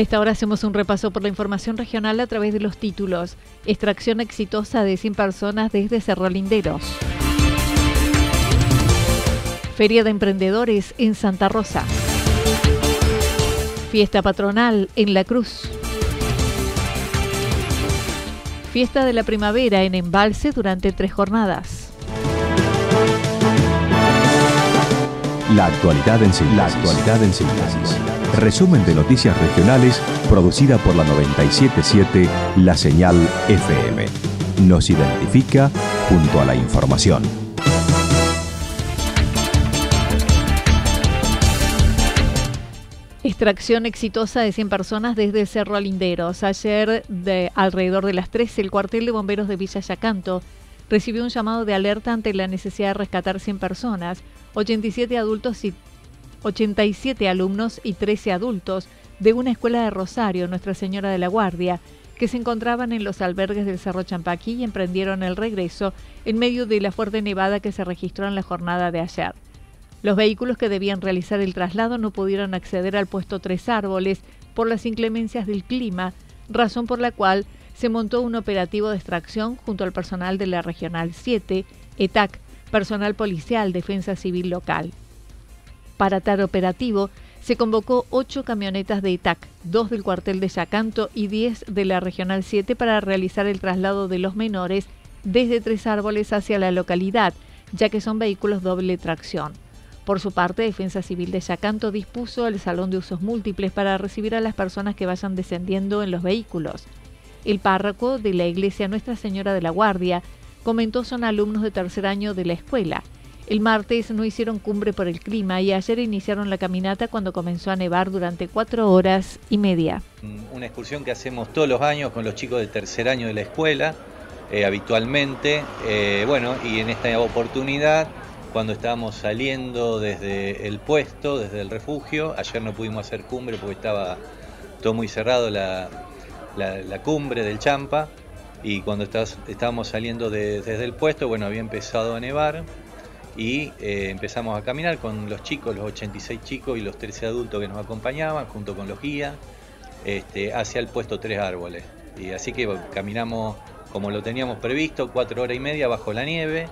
A esta hora hacemos un repaso por la información regional a través de los títulos. Extracción exitosa de 100 personas desde Cerro Linderos. Feria de Emprendedores en Santa Rosa. Fiesta patronal en La Cruz. Fiesta de la primavera en Embalse durante tres jornadas. La actualidad en síntesis. La actualidad en síntesis. Resumen de noticias regionales producida por la 977 La Señal FM. Nos identifica junto a la información. Extracción exitosa de 100 personas desde Cerro Alinderos. Ayer, de alrededor de las 13, el cuartel de bomberos de Villa Yacanto recibió un llamado de alerta ante la necesidad de rescatar 100 personas, 87 adultos y 87 alumnos y 13 adultos de una escuela de Rosario, Nuestra Señora de la Guardia, que se encontraban en los albergues del Cerro Champaquí y emprendieron el regreso en medio de la fuerte nevada que se registró en la jornada de ayer. Los vehículos que debían realizar el traslado no pudieron acceder al puesto Tres Árboles por las inclemencias del clima, razón por la cual se montó un operativo de extracción junto al personal de la Regional 7, ETAC, personal policial, defensa civil local. Para tal operativo, se convocó ocho camionetas de ETAC, dos del cuartel de Yacanto y diez de la Regional 7 para realizar el traslado de los menores desde Tres Árboles hacia la localidad, ya que son vehículos doble tracción. Por su parte, Defensa Civil de Yacanto dispuso el salón de usos múltiples para recibir a las personas que vayan descendiendo en los vehículos. El párroco de la iglesia Nuestra Señora de la Guardia comentó son alumnos de tercer año de la escuela. El martes no hicieron cumbre por el clima y ayer iniciaron la caminata cuando comenzó a nevar durante cuatro horas y media. Una excursión que hacemos todos los años con los chicos del tercer año de la escuela, eh, habitualmente. Eh, bueno, y en esta oportunidad cuando estábamos saliendo desde el puesto, desde el refugio. Ayer no pudimos hacer cumbre porque estaba todo muy cerrado la, cumbre del Champa. Y cuando estábamos saliendo desde el puesto, bueno, había empezado a nevar y eh, empezamos a caminar con los chicos, los 86 chicos y los 13 adultos que nos acompañaban, junto con los guías, este, hacia el puesto Tres Árboles. Y así que caminamos como lo teníamos previsto, cuatro horas y media bajo la nieve.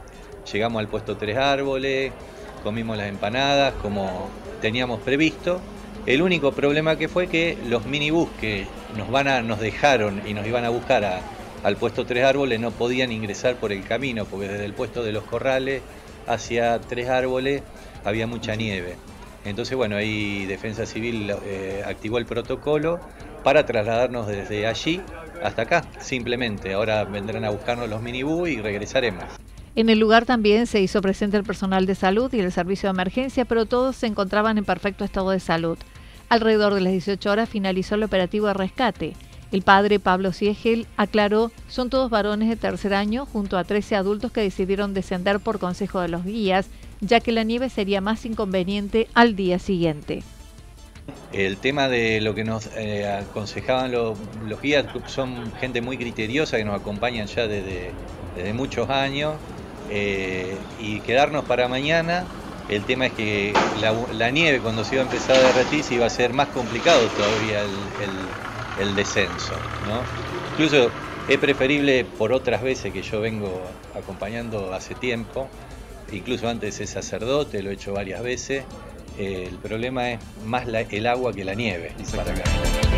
Llegamos al puesto Tres Árboles, comimos las empanadas como teníamos previsto. El único problema que fue que los minibús nos, van a, nos dejaron y nos iban a buscar al puesto Tres Árboles no podían ingresar por el camino, porque desde el puesto de los corrales hacia Tres Árboles había mucha nieve. Entonces, bueno, ahí Defensa Civil eh, activó el protocolo para trasladarnos desde allí hasta acá, simplemente. Ahora vendrán a buscarnos los minibús y regresaremos. En el lugar también se hizo presente el personal de salud y el servicio de emergencia, pero todos se encontraban en perfecto estado de salud. Alrededor de las 18 horas finalizó el operativo de rescate. El padre Pablo Siegel aclaró, son todos varones de tercer año junto a 13 adultos que decidieron descender por consejo de los guías, ya que la nieve sería más inconveniente al día siguiente. El tema de lo que nos eh, aconsejaban los, guías son gente muy criteriosa que nos acompañan ya desde muchos años eh, y quedarnos para mañana. El tema es que la, nieve cuando se iba a empezar a derretir se iba a ser más complicado todavía el, descenso. Incluso es preferible por otras veces que yo vengo acompañando hace tiempo, incluso antes ser sacerdote, lo he hecho varias veces. el problema es más el agua que la nieve para acá.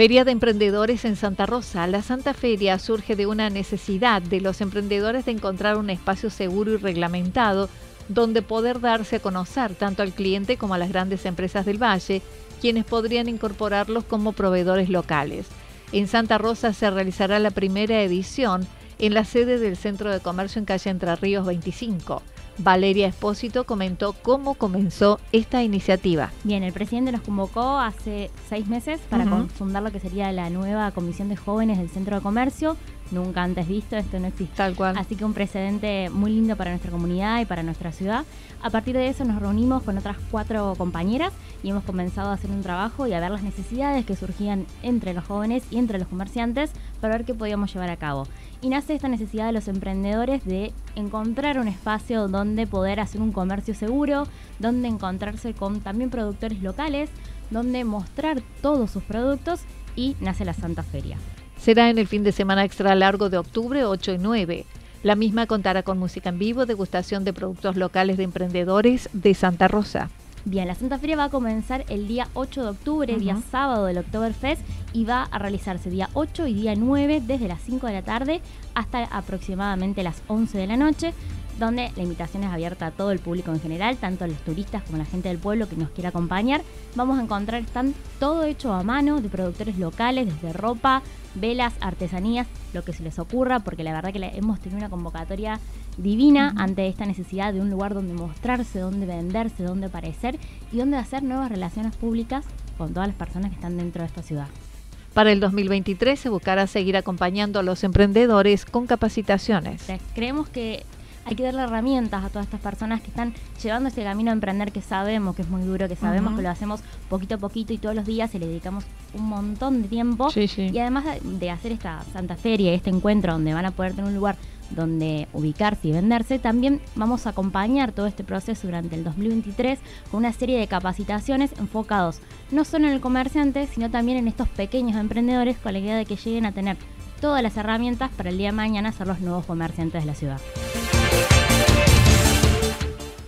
Feria de Emprendedores en Santa Rosa. La Santa Feria surge de una necesidad de los emprendedores de encontrar un espacio seguro y reglamentado donde poder darse a conocer tanto al cliente como a las grandes empresas del Valle, quienes podrían incorporarlos como proveedores locales. En Santa Rosa se realizará la primera edición en la sede del Centro de Comercio en calle Entre Ríos 25. Valeria Espósito comentó cómo comenzó esta iniciativa. Bien, el presidente nos convocó hace seis meses para fundar lo que sería la nueva Comisión de Jóvenes del Centro de Comercio. Nunca antes visto, esto no existe. Tal cual. Así que un precedente muy lindo para nuestra comunidad y para nuestra ciudad. A partir de eso nos reunimos con otras cuatro compañeras y hemos comenzado a hacer un trabajo y a ver las necesidades que surgían entre los jóvenes y entre los comerciantes para ver qué podíamos llevar a cabo. Y nace esta necesidad de los emprendedores de encontrar un espacio donde poder hacer un comercio seguro, donde encontrarse con también productores locales, donde mostrar todos sus productos y nace la Santa Feria. Será en el fin de semana extra largo de octubre 8 y 9. La misma contará con música en vivo, degustación de productos locales de emprendedores de Santa Rosa. Bien, la Santa Feria va a comenzar el día 8 de octubre, día sábado del Oktoberfest, y va a realizarse día 8 y día 9 desde las 5 de la tarde hasta aproximadamente las 11 de la noche donde la invitación es abierta a todo el público en general, tanto a los turistas como a la gente del pueblo que nos quiera acompañar. Vamos a encontrar están todo hecho a mano de productores locales, desde ropa, velas, artesanías, lo que se les ocurra, porque la verdad que hemos tenido una convocatoria divina ante esta necesidad de un lugar donde mostrarse, donde venderse, donde aparecer y donde hacer nuevas relaciones públicas con todas las personas que están dentro de esta ciudad. Para el 2023 se buscará seguir acompañando a los emprendedores con capacitaciones. Creemos que hay que darle herramientas a todas estas personas que están llevando ese camino a emprender que sabemos que es muy duro, que sabemos que lo hacemos poquito a poquito y todos los días y le dedicamos un montón de tiempo. Y además de hacer esta Santa Feria, este encuentro donde van a poder tener un lugar donde ubicarse y venderse, también vamos a acompañar todo este proceso durante el 2023 con una serie de capacitaciones enfocados no solo en el comerciante, sino también en estos pequeños emprendedores con la idea de que lleguen a tener todas las herramientas para el día de mañana ser los nuevos comerciantes de la ciudad.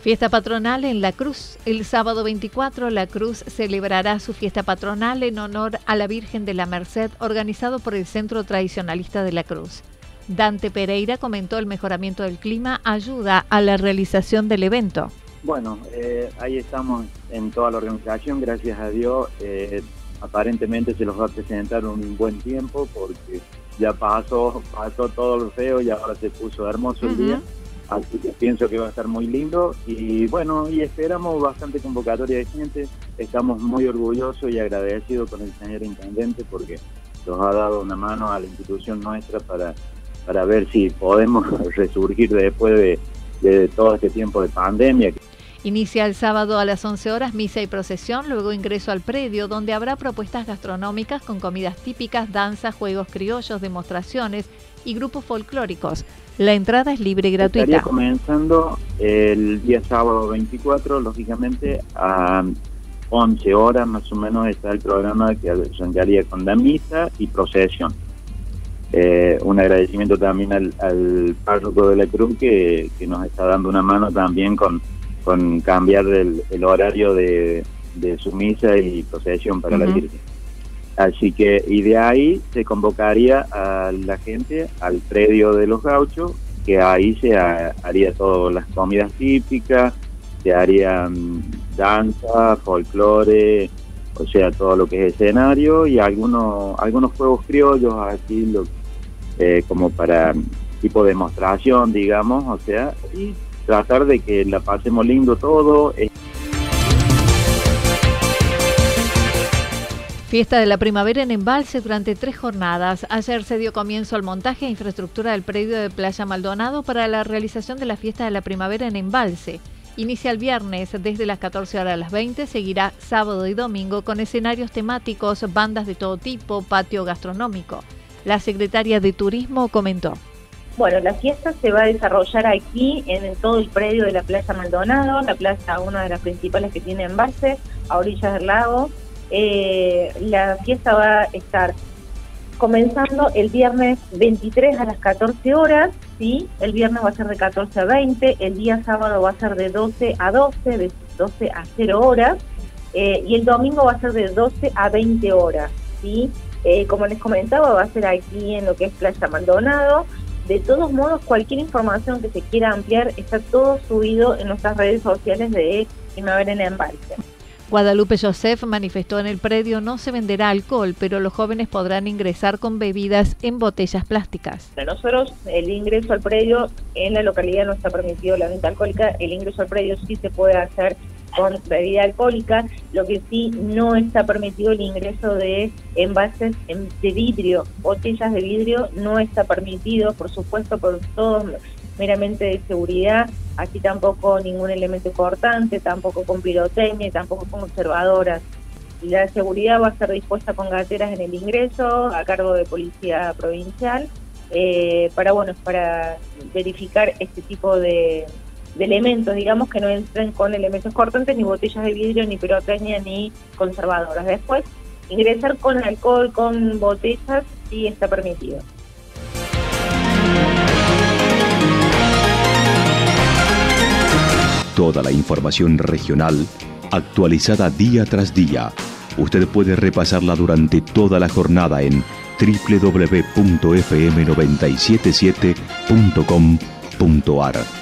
Fiesta patronal en La Cruz. El sábado 24, La Cruz celebrará su fiesta patronal en honor a la Virgen de la Merced, organizado por el Centro Tradicionalista de La Cruz. Dante Pereira comentó el mejoramiento del clima ayuda a la realización del evento. Bueno, eh, ahí estamos en toda la organización, gracias a Dios. Eh, aparentemente se los va a presentar un buen tiempo porque ya pasó, pasó todo lo feo y ahora se puso hermoso el día. Así que pienso que va a estar muy lindo y bueno, y esperamos bastante convocatoria de gente. Estamos muy orgullosos y agradecidos con el señor intendente porque nos ha dado una mano a la institución nuestra para, para ver si podemos resurgir después de, de todo este tiempo de pandemia. Inicia el sábado a las 11 horas misa y procesión, luego ingreso al predio donde habrá propuestas gastronómicas con comidas típicas, danza, juegos criollos, demostraciones y grupos folclóricos. La entrada es libre y gratuita. Estaría comenzando el día sábado 24, lógicamente a 11 horas más o menos está el programa que arrancaría con la misa y procesión. Eh, un agradecimiento también al, al párroco de la Cruz que, nos está dando una mano también con, con cambiar el, horario de, su misa y procesión para la Virgen. Así que, y de ahí se convocaría a la gente al predio de los gauchos, que ahí se haría todas las comidas típicas, se harían danza, folclore, o sea, todo lo que es escenario y algunos algunos juegos criollos, así lo, eh, como para tipo demostración, digamos, o sea, y tratar de que la pasemos lindo todo. Fiesta de la primavera en Embalse durante tres jornadas. Ayer se dio comienzo al montaje e infraestructura del predio de Playa Maldonado para la realización de la fiesta de la primavera en Embalse. Inicia el viernes desde las 14 horas a las 20, seguirá sábado y domingo con escenarios temáticos, bandas de todo tipo, patio gastronómico. La secretaria de Turismo comentó. Bueno, la fiesta se va a desarrollar aquí en todo el predio de la Playa Maldonado, la plaza una de las principales que tiene Embalse, a orillas del lago. Eh, la fiesta va a estar comenzando el viernes 23 a las 14 horas, ¿sí? El viernes va a ser de 14 a 20, el día sábado va a ser de 12 a 12, de 12 a 0 horas, eh, y el domingo va a ser de 12 a 20 horas, ¿sí? Eh, como les comentaba, va a ser aquí en lo que es Playa Maldonado. De todos modos, cualquier información que se quiera ampliar está todo subido en nuestras redes sociales de Primavera en Embalse. Guadalupe Joseph manifestó en el predio no se venderá alcohol, pero los jóvenes podrán ingresar con bebidas en botellas plásticas. Para nosotros el ingreso al predio en la localidad no está permitido la venta alcohólica, el ingreso al predio sí se puede hacer con bebida alcohólica, lo que sí no está permitido el ingreso de envases de vidrio, botellas de vidrio no está permitido, por supuesto, por todos meramente de seguridad, así tampoco ningún elemento cortante, tampoco con pirotecnia, tampoco con observadoras. La seguridad va a ser dispuesta con gateras en el ingreso a cargo de policía provincial eh, para bueno para verificar este tipo de, de elementos, digamos, que no entren con elementos cortantes, ni botellas de vidrio, ni pirotecnia, ni conservadoras. Después, ingresar con alcohol, con botellas, sí está permitido. Toda la información regional actualizada día tras día. Usted puede repasarla durante toda la jornada en www.fm977.com.ar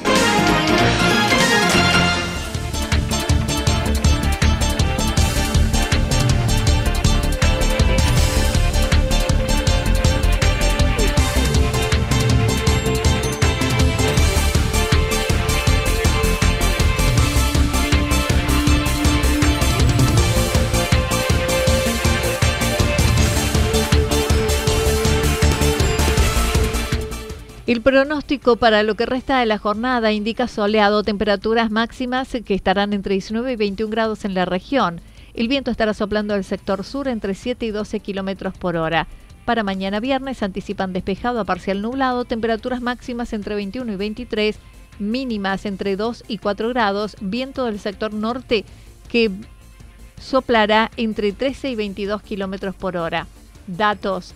El pronóstico para lo que resta de la jornada indica soleado, temperaturas máximas que estarán entre 19 y 21 grados en la región. El viento estará soplando del sector sur entre 7 y 12 kilómetros por hora. Para mañana viernes anticipan despejado a parcial nublado, temperaturas máximas entre 21 y 23, mínimas entre 2 y 4 grados, viento del sector norte que soplará entre 13 y 22 kilómetros por hora. Datos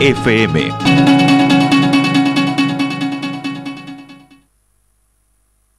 FM.